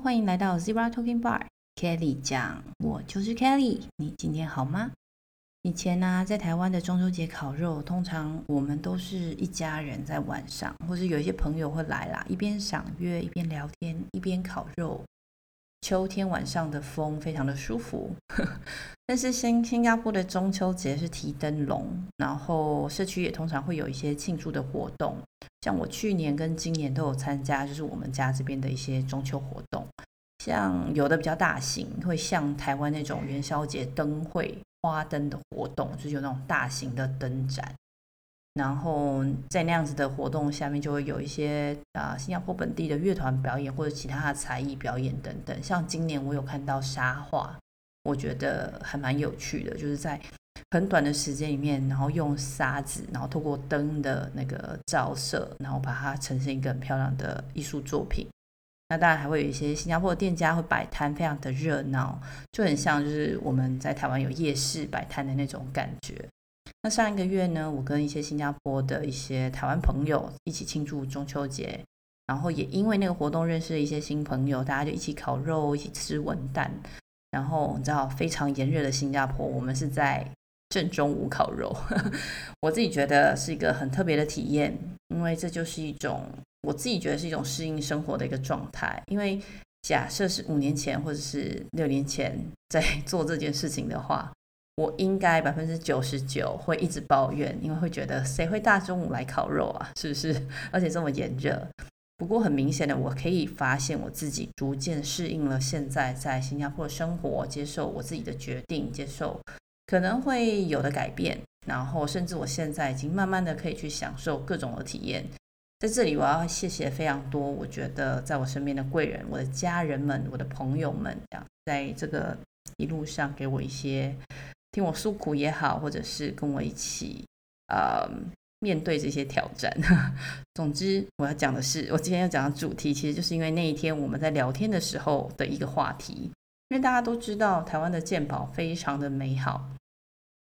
欢迎来到 Zebra Talking Bar，Kelly 讲，我就是 Kelly。你今天好吗？以前呢、在台湾的中秋节烤肉，通常我们都是一家人在晚上，或是有一些朋友会来啦，一边赏月，一边聊天，一边烤肉。秋天晚上的风非常的舒服，但是新新加坡的中秋节是提灯笼，然后社区也通常会有一些庆祝的活动，像我去年跟今年都有参加，就是我们家这边的一些中秋活动，像有的比较大型，会像台湾那种元宵节灯会花灯的活动，就是有那种大型的灯展。然后在那样子的活动下面，就会有一些啊新加坡本地的乐团表演，或者其他的才艺表演等等。像今年我有看到沙画，我觉得还蛮有趣的，就是在很短的时间里面，然后用沙子，然后透过灯的那个照射，然后把它呈现一个很漂亮的艺术作品。那当然还会有一些新加坡的店家会摆摊，非常的热闹，就很像就是我们在台湾有夜市摆摊的那种感觉。上一个月呢，我跟一些新加坡的一些台湾朋友一起庆祝中秋节，然后也因为那个活动认识了一些新朋友，大家就一起烤肉，一起吃文旦。然后你知道，非常炎热的新加坡，我们是在正中午烤肉，我自己觉得是一个很特别的体验，因为这就是一种我自己觉得是一种适应生活的一个状态。因为假设是五年前或者是六年前在做这件事情的话。我应该百分之九十九会一直抱怨，因为会觉得谁会大中午来烤肉啊？是不是？而且这么炎热。不过很明显的，我可以发现我自己逐渐适应了现在在新加坡的生活，接受我自己的决定，接受可能会有的改变，然后甚至我现在已经慢慢的可以去享受各种的体验。在这里，我要谢谢非常多，我觉得在我身边的贵人，我的家人们，我的朋友们，这样在这个一路上给我一些。听我诉苦也好，或者是跟我一起呃面对这些挑战。总之，我要讲的是，我今天要讲的主题，其实就是因为那一天我们在聊天的时候的一个话题。因为大家都知道，台湾的健保非常的美好，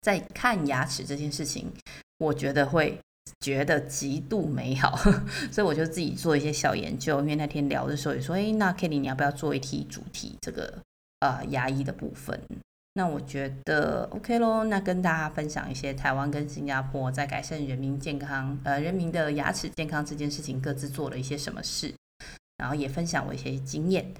在看牙齿这件事情，我觉得会觉得极度美好，所以我就自己做一些小研究。因为那天聊的时候也说，哎，那 Kelly 你要不要做一题主题？这个呃牙医的部分。那我觉得 OK 咯，那跟大家分享一些台湾跟新加坡在改善人民健康，呃，人民的牙齿健康这件事情各自做了一些什么事，然后也分享我一些经验。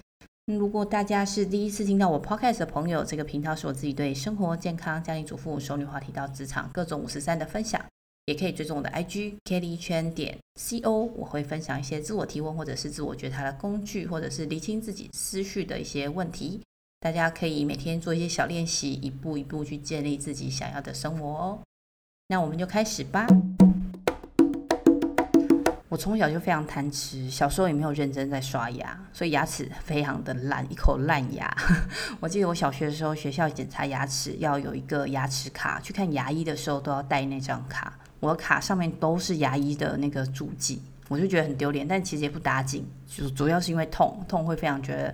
如果大家是第一次听到我 Podcast 的朋友，这个频道是我自己对生活、健康、家庭主妇、熟女话题到职场各种五十三的分享，也可以追踪我的 IG Kelly 圈点 CO，我会分享一些自我提问或者是自我觉察的工具，或者是厘清自己思绪的一些问题。大家可以每天做一些小练习，一步一步去建立自己想要的生活哦。那我们就开始吧。我从小就非常贪吃，小时候也没有认真在刷牙，所以牙齿非常的烂，一口烂牙。我记得我小学的时候，学校检查牙齿要有一个牙齿卡，去看牙医的时候都要带那张卡。我的卡上面都是牙医的那个注记，我就觉得很丢脸，但其实也不打紧，就主要是因为痛，痛会非常觉得。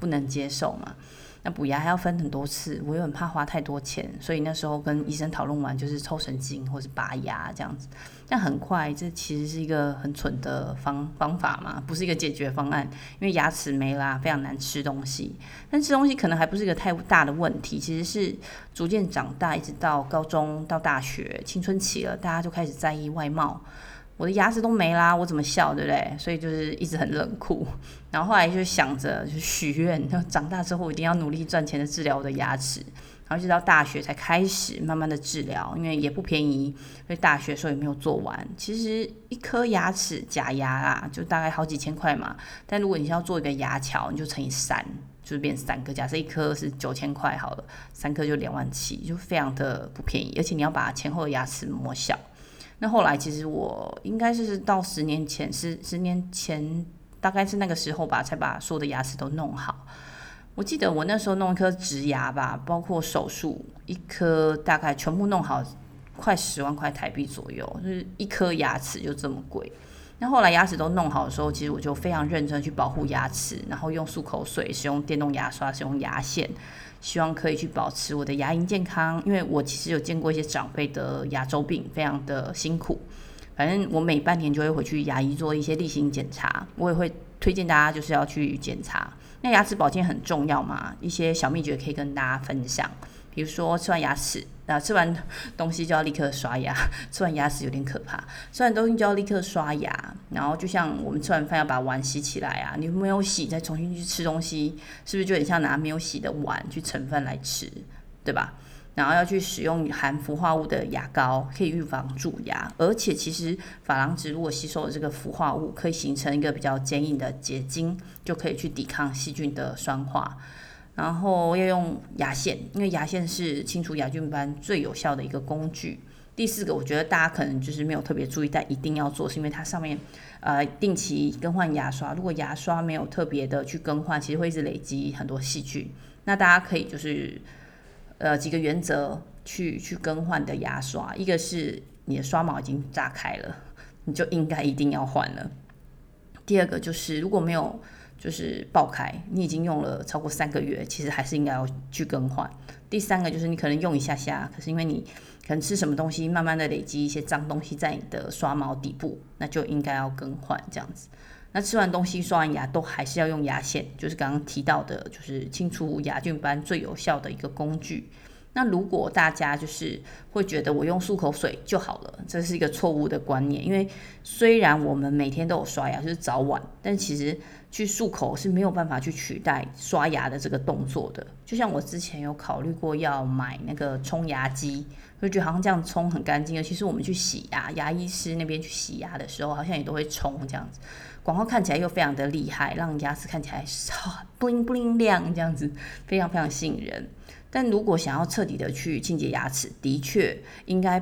不能接受嘛？那补牙还要分很多次，我又很怕花太多钱，所以那时候跟医生讨论完，就是抽神经或是拔牙这样子。但很快，这其实是一个很蠢的方方法嘛，不是一个解决方案。因为牙齿没啦，非常难吃东西。但吃东西可能还不是一个太大的问题，其实是逐渐长大，一直到高中到大学，青春期了，大家就开始在意外貌。我的牙齿都没啦，我怎么笑，对不对？所以就是一直很冷酷。然后后来就想着，就许愿，长大之后一定要努力赚钱的治疗我的牙齿。然后一直到大学才开始慢慢的治疗，因为也不便宜，所以大学的时候也没有做完。其实一颗牙齿假牙啊，就大概好几千块嘛。但如果你要做一个牙桥，你就乘以三，就是变三颗。假设一颗是九千块好了，三颗就两万七，就非常的不便宜。而且你要把前后的牙齿磨小。那后来其实我应该是到十年前，十十年前大概是那个时候吧，才把所有的牙齿都弄好。我记得我那时候弄一颗植牙吧，包括手术一颗，大概全部弄好，快十万块台币左右，就是一颗牙齿就这么贵。那后来牙齿都弄好的时候，其实我就非常认真去保护牙齿，然后用漱口水，使用电动牙刷，使用牙线。希望可以去保持我的牙龈健康，因为我其实有见过一些长辈得牙周病，非常的辛苦。反正我每半年就会回去牙医做一些例行检查，我也会推荐大家就是要去检查。那牙齿保健很重要嘛，一些小秘诀可以跟大家分享。比如说吃完牙齿，啊，吃完东西就要立刻刷牙。吃完牙齿有点可怕，吃完东西就要立刻刷牙。然后就像我们吃完饭要把碗洗起来啊，你没有洗再重新去吃东西，是不是就很像拿没有洗的碗去盛饭来吃，对吧？然后要去使用含氟化物的牙膏，可以预防蛀牙。而且其实珐琅质如果吸收了这个氟化物，可以形成一个比较坚硬的结晶，就可以去抵抗细菌的酸化。然后要用牙线，因为牙线是清除牙菌斑最有效的一个工具。第四个，我觉得大家可能就是没有特别注意，但一定要做，是因为它上面呃定期更换牙刷。如果牙刷没有特别的去更换，其实会一直累积很多细菌。那大家可以就是呃几个原则去去更换的牙刷，一个是你的刷毛已经炸开了，你就应该一定要换了。第二个就是如果没有。就是爆开，你已经用了超过三个月，其实还是应该要去更换。第三个就是你可能用一下下，可是因为你可能吃什么东西，慢慢的累积一些脏东西在你的刷毛底部，那就应该要更换这样子。那吃完东西刷完牙都还是要用牙线，就是刚刚提到的，就是清除牙菌斑最有效的一个工具。那如果大家就是会觉得我用漱口水就好了，这是一个错误的观念。因为虽然我们每天都有刷牙，就是早晚，但其实去漱口是没有办法去取代刷牙的这个动作的。就像我之前有考虑过要买那个冲牙机，就觉得好像这样冲很干净。尤其实我们去洗牙，牙医师那边去洗牙的时候，好像也都会冲这样子。广告看起来又非常的厉害，让牙齿看起来啊 bling bling 亮这样子，非常非常吸引人。但如果想要彻底的去清洁牙齿，的确应该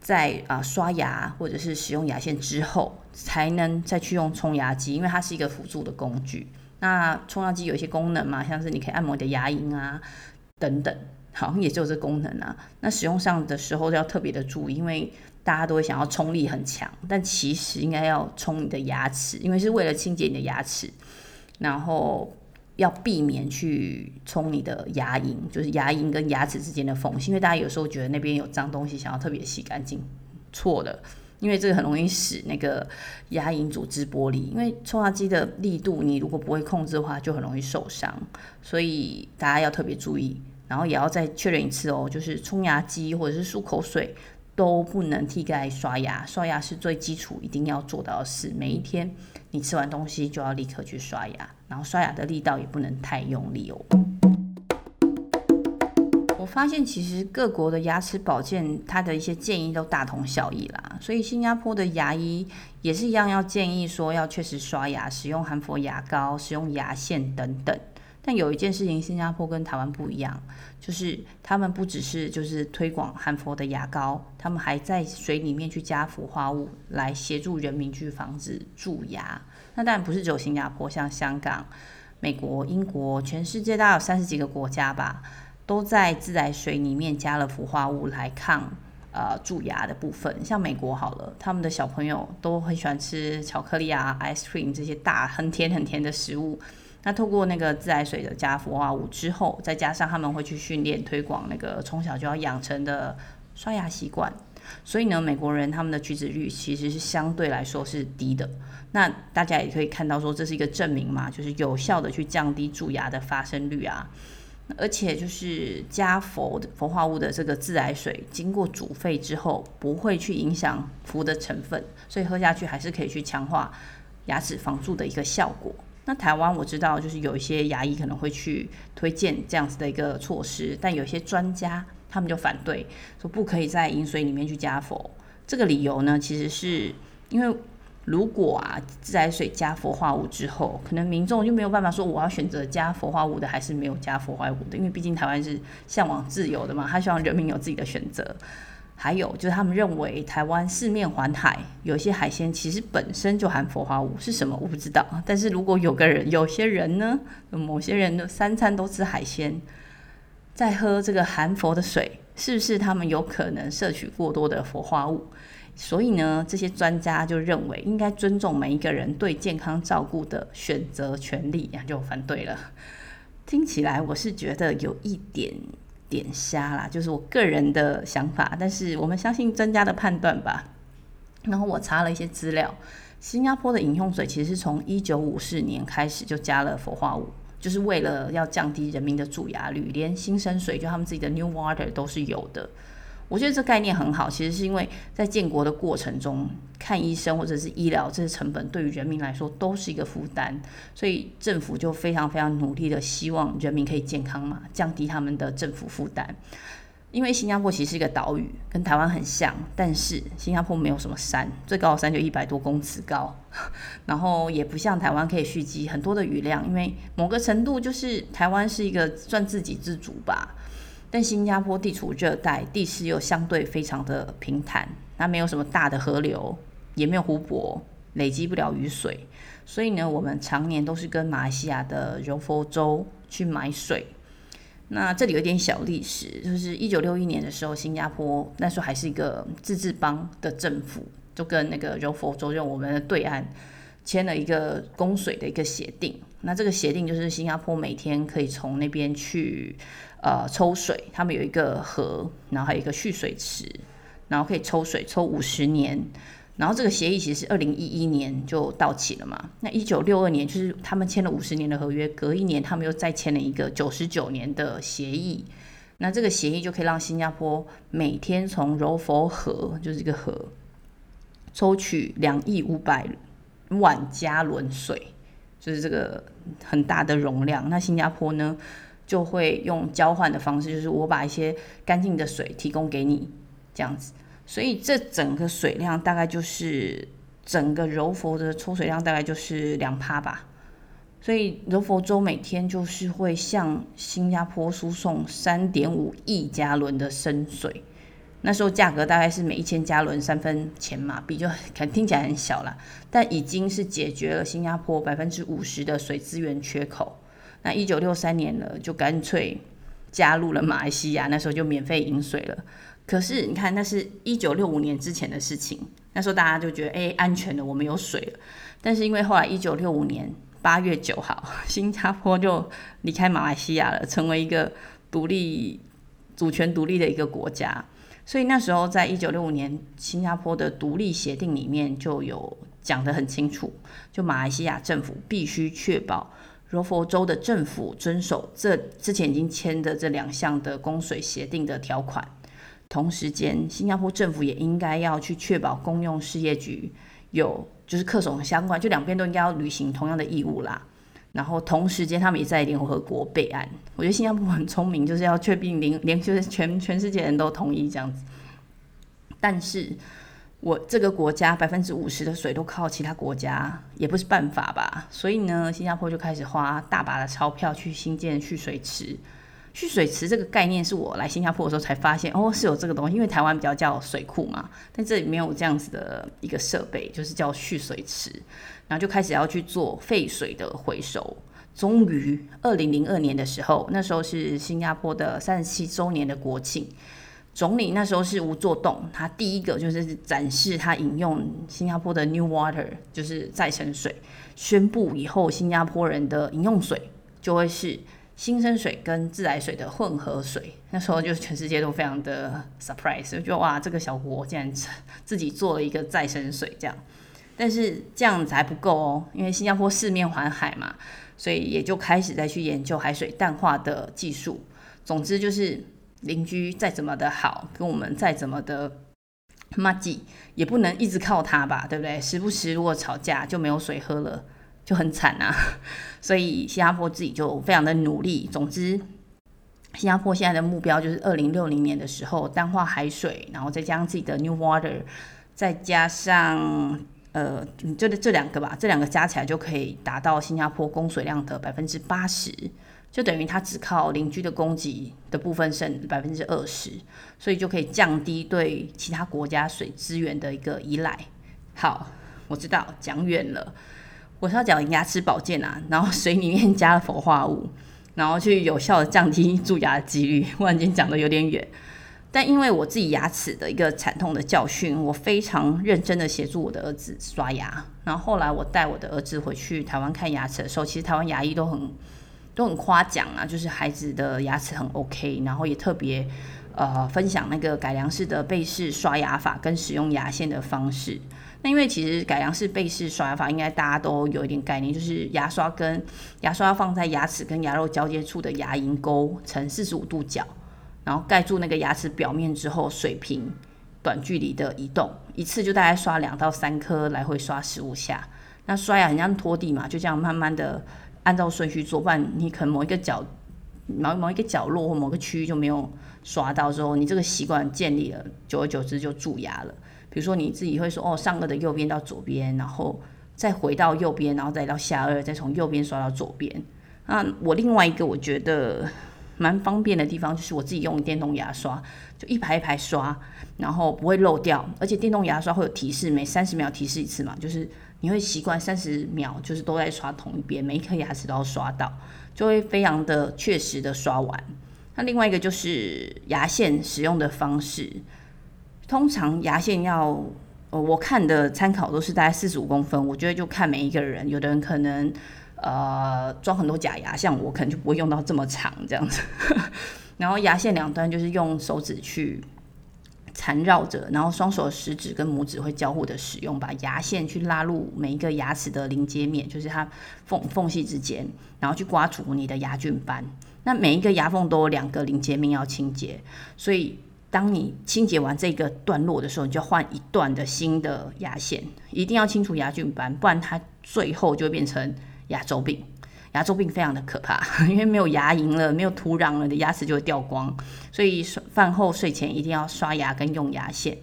在啊刷牙或者是使用牙线之后，才能再去用冲牙机，因为它是一个辅助的工具。那冲牙机有一些功能嘛，像是你可以按摩你的牙龈啊等等，好像也就有这功能啊。那使用上的时候要特别的注意，因为大家都会想要冲力很强，但其实应该要冲你的牙齿，因为是为了清洁你的牙齿，然后。要避免去冲你的牙龈，就是牙龈跟牙齿之间的缝隙，因为大家有时候觉得那边有脏东西，想要特别洗干净，错的，因为这个很容易使那个牙龈组织剥离。因为冲牙机的力度，你如果不会控制的话，就很容易受伤，所以大家要特别注意。然后也要再确认一次哦，就是冲牙机或者是漱口水都不能替代刷牙，刷牙是最基础一定要做到的事，每一天。你吃完东西就要立刻去刷牙，然后刷牙的力道也不能太用力哦。我发现其实各国的牙齿保健，它的一些建议都大同小异啦，所以新加坡的牙医也是一样，要建议说要确实刷牙，使用含氟牙膏，使用牙线等等。但有一件事情，新加坡跟台湾不一样，就是他们不只是就是推广含氟的牙膏，他们还在水里面去加氟化物，来协助人民去防止蛀牙。那当然不是只有新加坡，像香港、美国、英国，全世界大概有三十几个国家吧，都在自来水里面加了氟化物来抗呃蛀牙的部分。像美国好了，他们的小朋友都很喜欢吃巧克力啊、ice cream 这些大很甜很甜的食物。那透过那个自来水的加氟化物之后，再加上他们会去训练推广那个从小就要养成的刷牙习惯，所以呢，美国人他们的龋齿率其实是相对来说是低的。那大家也可以看到说，这是一个证明嘛，就是有效的去降低蛀牙的发生率啊。而且就是加氟氟化物的这个自来水，经过煮沸之后，不会去影响氟的成分，所以喝下去还是可以去强化牙齿防蛀的一个效果。那台湾我知道，就是有一些牙医可能会去推荐这样子的一个措施，但有些专家他们就反对，说不可以在饮水里面去加氟。这个理由呢，其实是因为如果啊自来水加氟化物之后，可能民众就没有办法说我要选择加氟化物的还是没有加氟化物的，因为毕竟台湾是向往自由的嘛，他希望人民有自己的选择。还有就是，他们认为台湾四面环海，有些海鲜其实本身就含氟化物，是什么我不知道。但是如果有个人，有些人呢，某些人的三餐都吃海鲜，在喝这个含氟的水，是不是他们有可能摄取过多的氟化物？所以呢，这些专家就认为应该尊重每一个人对健康照顾的选择权利，呀，就反对了。听起来我是觉得有一点。点瞎啦，就是我个人的想法，但是我们相信专家的判断吧。然后我查了一些资料，新加坡的饮用水其实是从一九五四年开始就加了氟化物，就是为了要降低人民的蛀牙率，连新生水就他们自己的 New Water 都是有的。我觉得这概念很好，其实是因为在建国的过程中，看医生或者是医疗这些成本对于人民来说都是一个负担，所以政府就非常非常努力的希望人民可以健康嘛，降低他们的政府负担。因为新加坡其实是一个岛屿，跟台湾很像，但是新加坡没有什么山，最高的山就一百多公尺高，然后也不像台湾可以蓄积很多的雨量，因为某个程度就是台湾是一个算自给自足吧。但新加坡地处热带，地势又相对非常的平坦，那没有什么大的河流，也没有湖泊，累积不了雨水，所以呢，我们常年都是跟马来西亚的柔佛州去买水。那这里有点小历史，就是一九六一年的时候，新加坡那时候还是一个自治邦的政府，就跟那个柔佛州，用我们的对岸签了一个供水的一个协定。那这个协定就是新加坡每天可以从那边去呃抽水，他们有一个河，然后还有一个蓄水池，然后可以抽水抽五十年。然后这个协议其实是二零一一年就到期了嘛。那一九六二年就是他们签了五十年的合约，隔一年他们又再签了一个九十九年的协议。那这个协议就可以让新加坡每天从柔佛河，就是这个河，抽取两亿五百万加仑水，就是这个很大的容量。那新加坡呢，就会用交换的方式，就是我把一些干净的水提供给你，这样子。所以这整个水量大概就是整个柔佛的抽水量大概就是两趴吧，所以柔佛州每天就是会向新加坡输送三点五亿加仑的生水，那时候价格大概是每一千加仑三分钱马币，就看听起来很小啦，但已经是解决了新加坡百分之五十的水资源缺口。那一九六三年了，就干脆加入了马来西亚，那时候就免费饮水了。可是你看，那是一九六五年之前的事情，那时候大家就觉得哎、安全的，我们有水了。但是因为后来一九六五年八月九号，新加坡就离开马来西亚了，成为一个独立、主权独立的一个国家。所以那时候在一九六五年新加坡的独立协定里面就有讲得很清楚，就马来西亚政府必须确保柔佛州的政府遵守这之前已经签的这两项的供水协定的条款。同时间，新加坡政府也应该要去确保公用事业局有就是恪守相关，就两边都应该要履行同样的义务啦。然后同时间，他们也在联合国备案。我觉得新加坡很聪明，就是要确定连连就是全全世界人都同意这样子。但是我这个国家百分之五十的水都靠其他国家，也不是办法吧？所以呢，新加坡就开始花大把的钞票去新建蓄水池。蓄水池这个概念是我来新加坡的时候才发现，哦，是有这个东西。因为台湾比较叫水库嘛，但这里没有这样子的一个设备，就是叫蓄水池。然后就开始要去做废水的回收。终于，二零零二年的时候，那时候是新加坡的三十七周年的国庆，总理那时候是吴作栋，他第一个就是展示他饮用新加坡的 New Water，就是再生水，宣布以后新加坡人的饮用水就会是。新生水跟自来水的混合水，那时候就全世界都非常的 surprise，就觉得哇，这个小国竟然自己做了一个再生水这样。但是这样子还不够哦，因为新加坡四面环海嘛，所以也就开始再去研究海水淡化的技术。总之就是邻居再怎么的好，跟我们再怎么的麻吉，也不能一直靠他吧，对不对？时不时如果吵架就没有水喝了。就很惨啊，所以新加坡自己就非常的努力。总之，新加坡现在的目标就是二零六零年的时候淡化海水，然后再加上自己的 New Water，再加上呃，你就这两个吧，这两个加起来就可以达到新加坡供水量的百分之八十，就等于它只靠邻居的供给的部分剩百分之二十，所以就可以降低对其他国家水资源的一个依赖。好，我知道讲远了。我是要讲牙齿保健啊，然后水里面加了氟化物，然后去有效的降低蛀牙的几率。忽然间讲的有点远，但因为我自己牙齿的一个惨痛的教训，我非常认真的协助我的儿子刷牙。然后后来我带我的儿子回去台湾看牙齿的时候，其实台湾牙医都很都很夸奖啊，就是孩子的牙齿很 OK，然后也特别呃分享那个改良式的贝氏刷牙法跟使用牙线的方式。那因为其实改良式贝氏刷牙法应该大家都有一点概念，就是牙刷跟牙刷放在牙齿跟牙肉交接处的牙龈沟呈四十五度角，然后盖住那个牙齿表面之后，水平短距离的移动，一次就大概刷两到三颗，来回刷十五下。那刷牙很像拖地嘛，就这样慢慢的按照顺序做，不然你可能某一个角某某一个角落或某个区域就没有刷到之后，你这个习惯建立了，久而久之就蛀牙了。比如说你自己会说哦，上颚的右边到左边，然后再回到右边，然后再到下颚，再从右边刷到左边。那我另外一个我觉得蛮方便的地方，就是我自己用电动牙刷，就一排一排刷，然后不会漏掉，而且电动牙刷会有提示，每三十秒提示一次嘛，就是你会习惯三十秒就是都在刷同一边，每一颗牙齿都要刷到，就会非常的确实的刷完。那另外一个就是牙线使用的方式。通常牙线要，呃，我看的参考都是大概四十五公分。我觉得就看每一个人，有的人可能呃装很多假牙，像我可能就不会用到这么长这样子。然后牙线两端就是用手指去缠绕着，然后双手食指跟拇指会交互的使用，把牙线去拉入每一个牙齿的临接面，就是它缝缝隙之间，然后去刮除你的牙菌斑。那每一个牙缝都有两个临接面要清洁，所以。当你清洁完这个段落的时候，你就换一段的新的牙线，一定要清除牙菌斑，不然它最后就变成牙周病。牙周病非常的可怕，因为没有牙龈了，没有土壤了，你的牙齿就会掉光。所以饭后睡前一定要刷牙跟用牙线，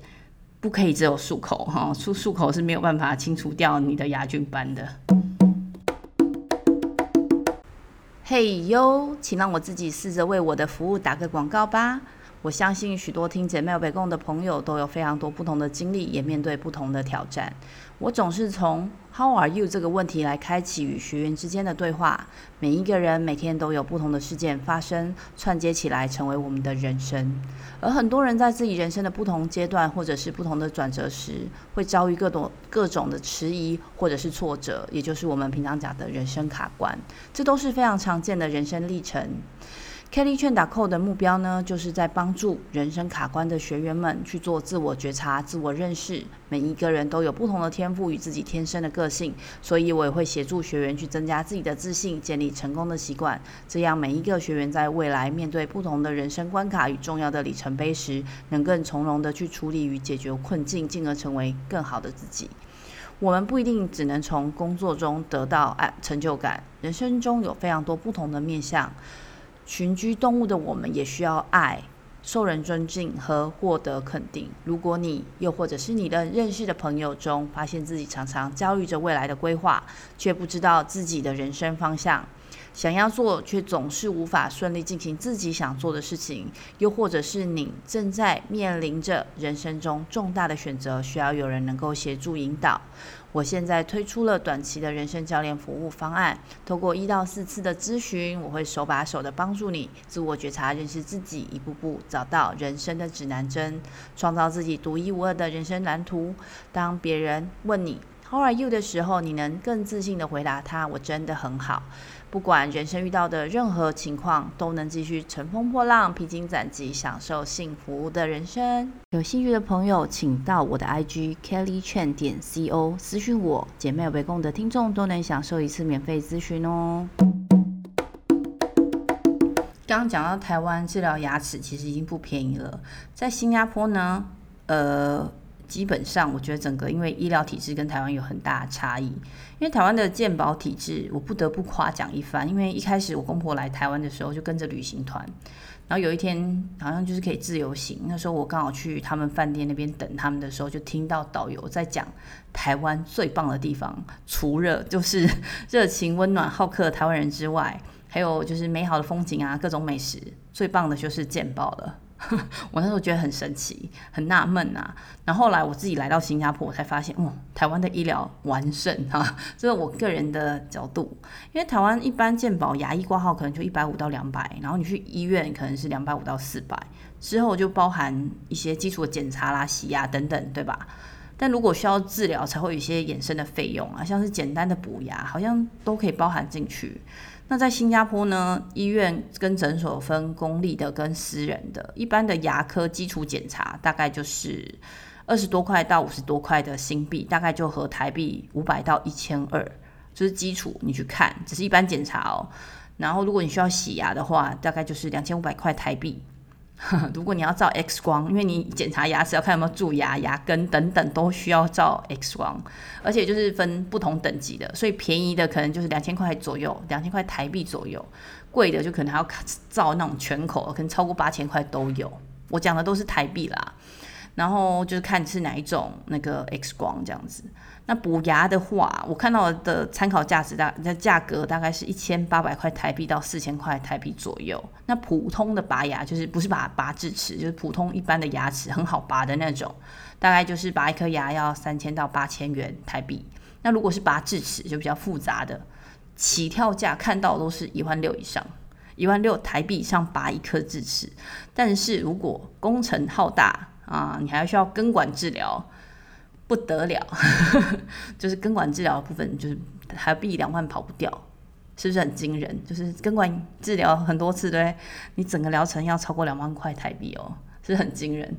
不可以只有漱口哈，漱漱口是没有办法清除掉你的牙菌斑的。嘿哟，请让我自己试着为我的服务打个广告吧。我相信许多听姐妹有北共的朋友都有非常多不同的经历，也面对不同的挑战。我总是从 How are you 这个问题来开启与学员之间的对话。每一个人每天都有不同的事件发生，串接起来成为我们的人生。而很多人在自己人生的不同阶段，或者是不同的转折时，会遭遇各种各种的迟疑或者是挫折，也就是我们平常讲的人生卡关。这都是非常常见的人生历程。Kelly 劝打 code 的目标呢，就是在帮助人生卡关的学员们去做自我觉察、自我认识。每一个人都有不同的天赋与自己天生的个性，所以我也会协助学员去增加自己的自信，建立成功的习惯。这样每一个学员在未来面对不同的人生关卡与重要的里程碑时，能更从容的去处理与解决困境，进而成为更好的自己。我们不一定只能从工作中得到成就感，人生中有非常多不同的面向。群居动物的我们也需要爱、受人尊敬和获得肯定。如果你又或者是你的认识的朋友中，发现自己常常焦虑着未来的规划，却不知道自己的人生方向，想要做却总是无法顺利进行自己想做的事情，又或者是你正在面临着人生中重大的选择，需要有人能够协助引导。我现在推出了短期的人生教练服务方案，透过一到四次的咨询，我会手把手的帮助你自我觉察、认识自己，一步步找到人生的指南针，创造自己独一无二的人生蓝图。当别人问你 How are you 的时候，你能更自信的回答他：我真的很好。不管人生遇到的任何情况，都能继续乘风破浪、披荆斩棘，享受幸福的人生。有兴趣的朋友，请到我的 IG Kelly Chen 点 CO 私讯我。姐妹有北共的听众都能享受一次免费咨询哦。刚刚讲到台湾治疗牙齿其实已经不便宜了，在新加坡呢，呃。基本上，我觉得整个因为医疗体制跟台湾有很大的差异。因为台湾的健保体制，我不得不夸奖一番。因为一开始我公婆来台湾的时候，就跟着旅行团，然后有一天好像就是可以自由行。那时候我刚好去他们饭店那边等他们的时候，就听到导游在讲台湾最棒的地方，除了就是热情温暖好客的台湾人之外，还有就是美好的风景啊，各种美食，最棒的就是健保了。我那时候觉得很神奇，很纳闷啊。然后后来我自己来到新加坡，我才发现，哦，台湾的医疗完胜哈，这是我个人的角度。因为台湾一般健保牙医挂号可能就一百五到两百，然后你去医院可能是两百五到四百，之后就包含一些基础的检查啦、洗牙等等，对吧？但如果需要治疗，才会有一些衍生的费用啊，像是简单的补牙，好像都可以包含进去。那在新加坡呢，医院跟诊所分公立的跟私人的，一般的牙科基础检查大概就是二十多块到五十多块的新币，大概就合台币五百到一千二，就是基础你去看，只是一般检查哦。然后如果你需要洗牙的话，大概就是两千五百块台币。如果你要照 X 光，因为你检查牙齿要看有没有蛀牙、牙根等等，都需要照 X 光，而且就是分不同等级的，所以便宜的可能就是两千块左右，两千块台币左右，贵的就可能还要照那种全口，可能超过八千块都有。我讲的都是台币啦。然后就是看是哪一种那个 X 光这样子。那补牙的话，我看到的参考价值大，那价格大概是一千八百块台币到四千块台币左右。那普通的拔牙就是不是拔拔智齿，就是普通一般的牙齿很好拔的那种，大概就是拔一颗牙要三千到八千元台币。那如果是拔智齿就比较复杂的，起跳价看到都是一万六以上，一万六台币以上拔一颗智齿。但是如果工程浩大，啊，你还需要根管治疗，不得了，就是根管治疗部分，就是台币两万跑不掉，是不是很惊人？就是根管治疗很多次，对，你整个疗程要超过两万块台币哦，是很惊人。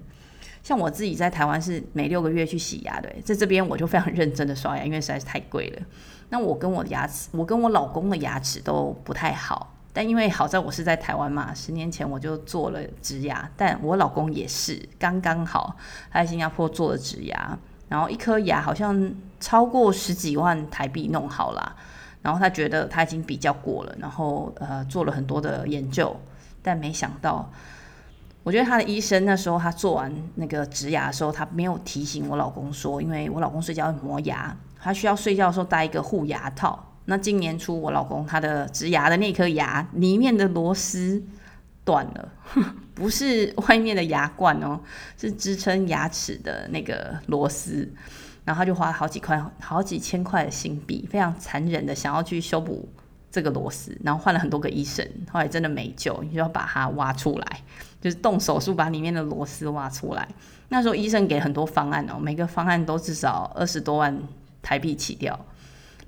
像我自己在台湾是每六个月去洗牙，对，在这边我就非常认真的刷牙，因为实在是太贵了。那我跟我的牙齿，我跟我老公的牙齿都不太好。但因为好在我是在台湾嘛，十年前我就做了植牙，但我老公也是刚刚好，他在新加坡做了植牙，然后一颗牙好像超过十几万台币弄好了，然后他觉得他已经比较过了，然后呃做了很多的研究，但没想到，我觉得他的医生那时候他做完那个植牙的时候，他没有提醒我老公说，因为我老公睡觉会磨牙，他需要睡觉的时候戴一个护牙套。那今年初，我老公他的植牙的那颗牙里面的螺丝断了，不是外面的牙冠哦，是支撑牙齿的那个螺丝，然后他就花好几块、好几千块的新币，非常残忍的想要去修补这个螺丝，然后换了很多个医生，后来真的没救，你就要把它挖出来，就是动手术把里面的螺丝挖出来。那时候医生给很多方案哦，每个方案都至少二十多万台币起掉。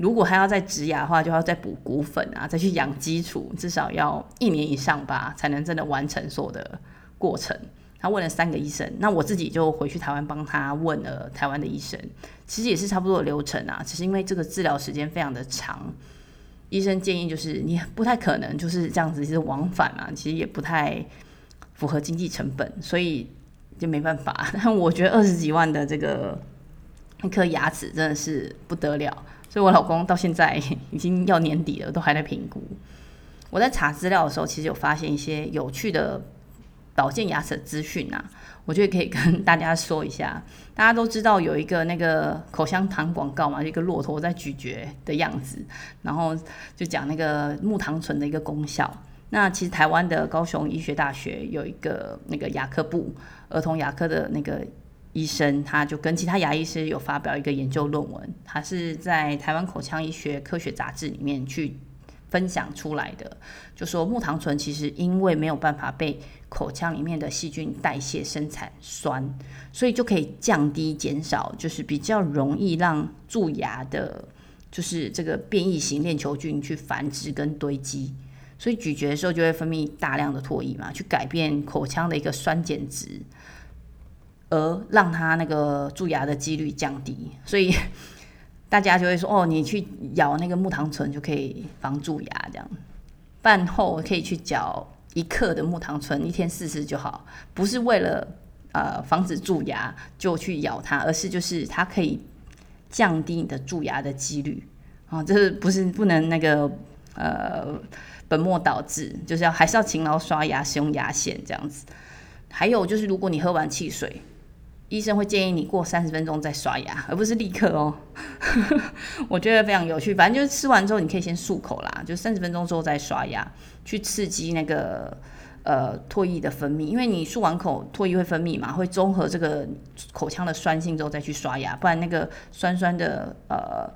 如果还要再植牙的话，就要再补骨粉啊，再去养基础，至少要一年以上吧，才能真的完成所有的过程。他问了三个医生，那我自己就回去台湾帮他问了台湾的医生，其实也是差不多的流程啊，只是因为这个治疗时间非常的长，医生建议就是你不太可能就是这样子就是往返啊，其实也不太符合经济成本，所以就没办法。但我觉得二十几万的这个一颗牙齿真的是不得了。所以，我老公到现在 已经要年底了，都还在评估。我在查资料的时候，其实有发现一些有趣的保健牙齿资讯啊，我觉得可以跟大家说一下。大家都知道有一个那个口香糖广告嘛，一个骆驼在咀嚼的样子，然后就讲那个木糖醇的一个功效。那其实台湾的高雄医学大学有一个那个牙科部儿童牙科的那个。医生他就跟其他牙医师有发表一个研究论文，他是在台湾口腔医学科学杂志里面去分享出来的，就说木糖醇其实因为没有办法被口腔里面的细菌代谢生产酸，所以就可以降低减少，就是比较容易让蛀牙的，就是这个变异型链球菌去繁殖跟堆积，所以咀嚼的时候就会分泌大量的唾液嘛，去改变口腔的一个酸碱值。而让它那个蛀牙的几率降低，所以 大家就会说：“哦，你去咬那个木糖醇就可以防蛀牙。”这样饭后可以去嚼一克的木糖醇，一天四次就好。不是为了呃防止蛀牙就去咬它，而是就是它可以降低你的蛀牙的几率啊。这是不是不能那个呃本末倒置？就是要还是要勤劳刷牙，使用牙线这样子。还有就是，如果你喝完汽水。医生会建议你过三十分钟再刷牙，而不是立刻哦。我觉得非常有趣。反正就是吃完之后，你可以先漱口啦，就三十分钟之后再刷牙，去刺激那个呃唾液的分泌。因为你漱完口，唾液会分泌嘛，会中和这个口腔的酸性之后再去刷牙，不然那个酸酸的呃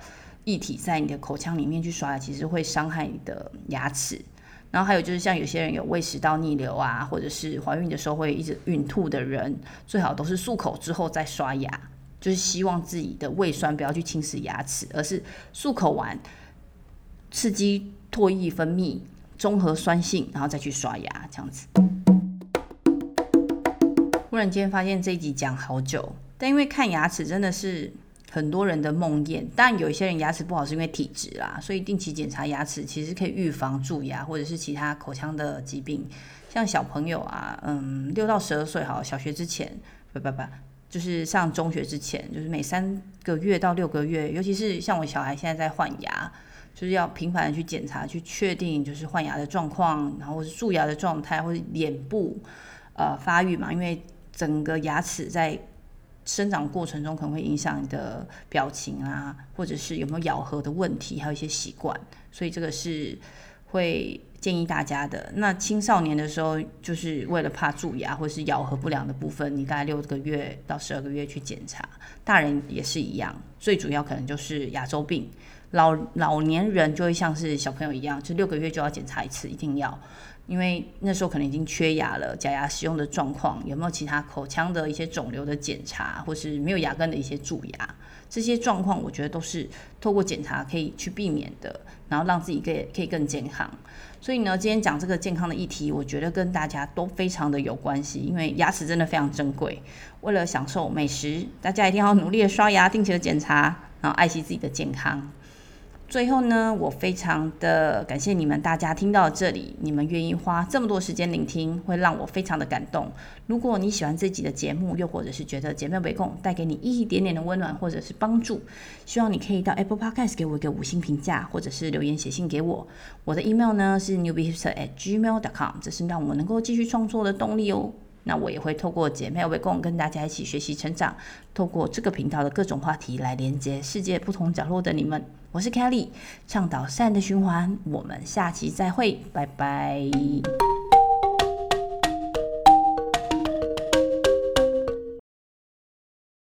液体在你的口腔里面去刷牙，其实会伤害你的牙齿。然后还有就是，像有些人有胃食道逆流啊，或者是怀孕的时候会一直孕吐的人，最好都是漱口之后再刷牙，就是希望自己的胃酸不要去侵蚀牙齿，而是漱口完刺激唾液分泌，中和酸性，然后再去刷牙，这样子。忽然间发现这一集讲好久，但因为看牙齿真的是很多人的梦魇，但有一些人牙齿不好是因为体质啦，所以定期检查牙齿其实可以预防蛀牙或者是其他口腔的疾病。像小朋友啊，嗯，六到十二岁好，小学之前，不不不，就是上中学之前，就是每三个月到六个月，尤其是像我小孩现在在换牙，就是要频繁的去检查，去确定就是换牙的状况，然后是蛀牙的状态，或者脸部呃发育嘛，因为。整个牙齿在生长过程中可能会影响你的表情啊，或者是有没有咬合的问题，还有一些习惯，所以这个是会建议大家的。那青少年的时候，就是为了怕蛀牙或是咬合不良的部分，你大概六个月到十二个月去检查。大人也是一样，最主要可能就是牙周病。老老年人就会像是小朋友一样，就六个月就要检查一次，一定要。因为那时候可能已经缺牙了，假牙使用的状况有没有其他口腔的一些肿瘤的检查，或是没有牙根的一些蛀牙，这些状况我觉得都是透过检查可以去避免的，然后让自己可以可以更健康。所以呢，今天讲这个健康的议题，我觉得跟大家都非常的有关系，因为牙齿真的非常珍贵。为了享受美食，大家一定要努力的刷牙，定期的检查，然后爱惜自己的健康。最后呢，我非常的感谢你们大家听到这里，你们愿意花这么多时间聆听，会让我非常的感动。如果你喜欢这集的节目，又或者是觉得姐妹围共带给你一点点的温暖或者是帮助，希望你可以到 Apple Podcast 给我一个五星评价，或者是留言写信给我。我的 email 呢是 newbiehipster@gmail.com，这是让我能够继续创作的动力哦。那我也会透过姐妹围共跟大家一起学习成长，透过这个频道的各种话题来连接世界不同角落的你们。我是 Kelly，倡导善的循环。我们下期再会，拜拜。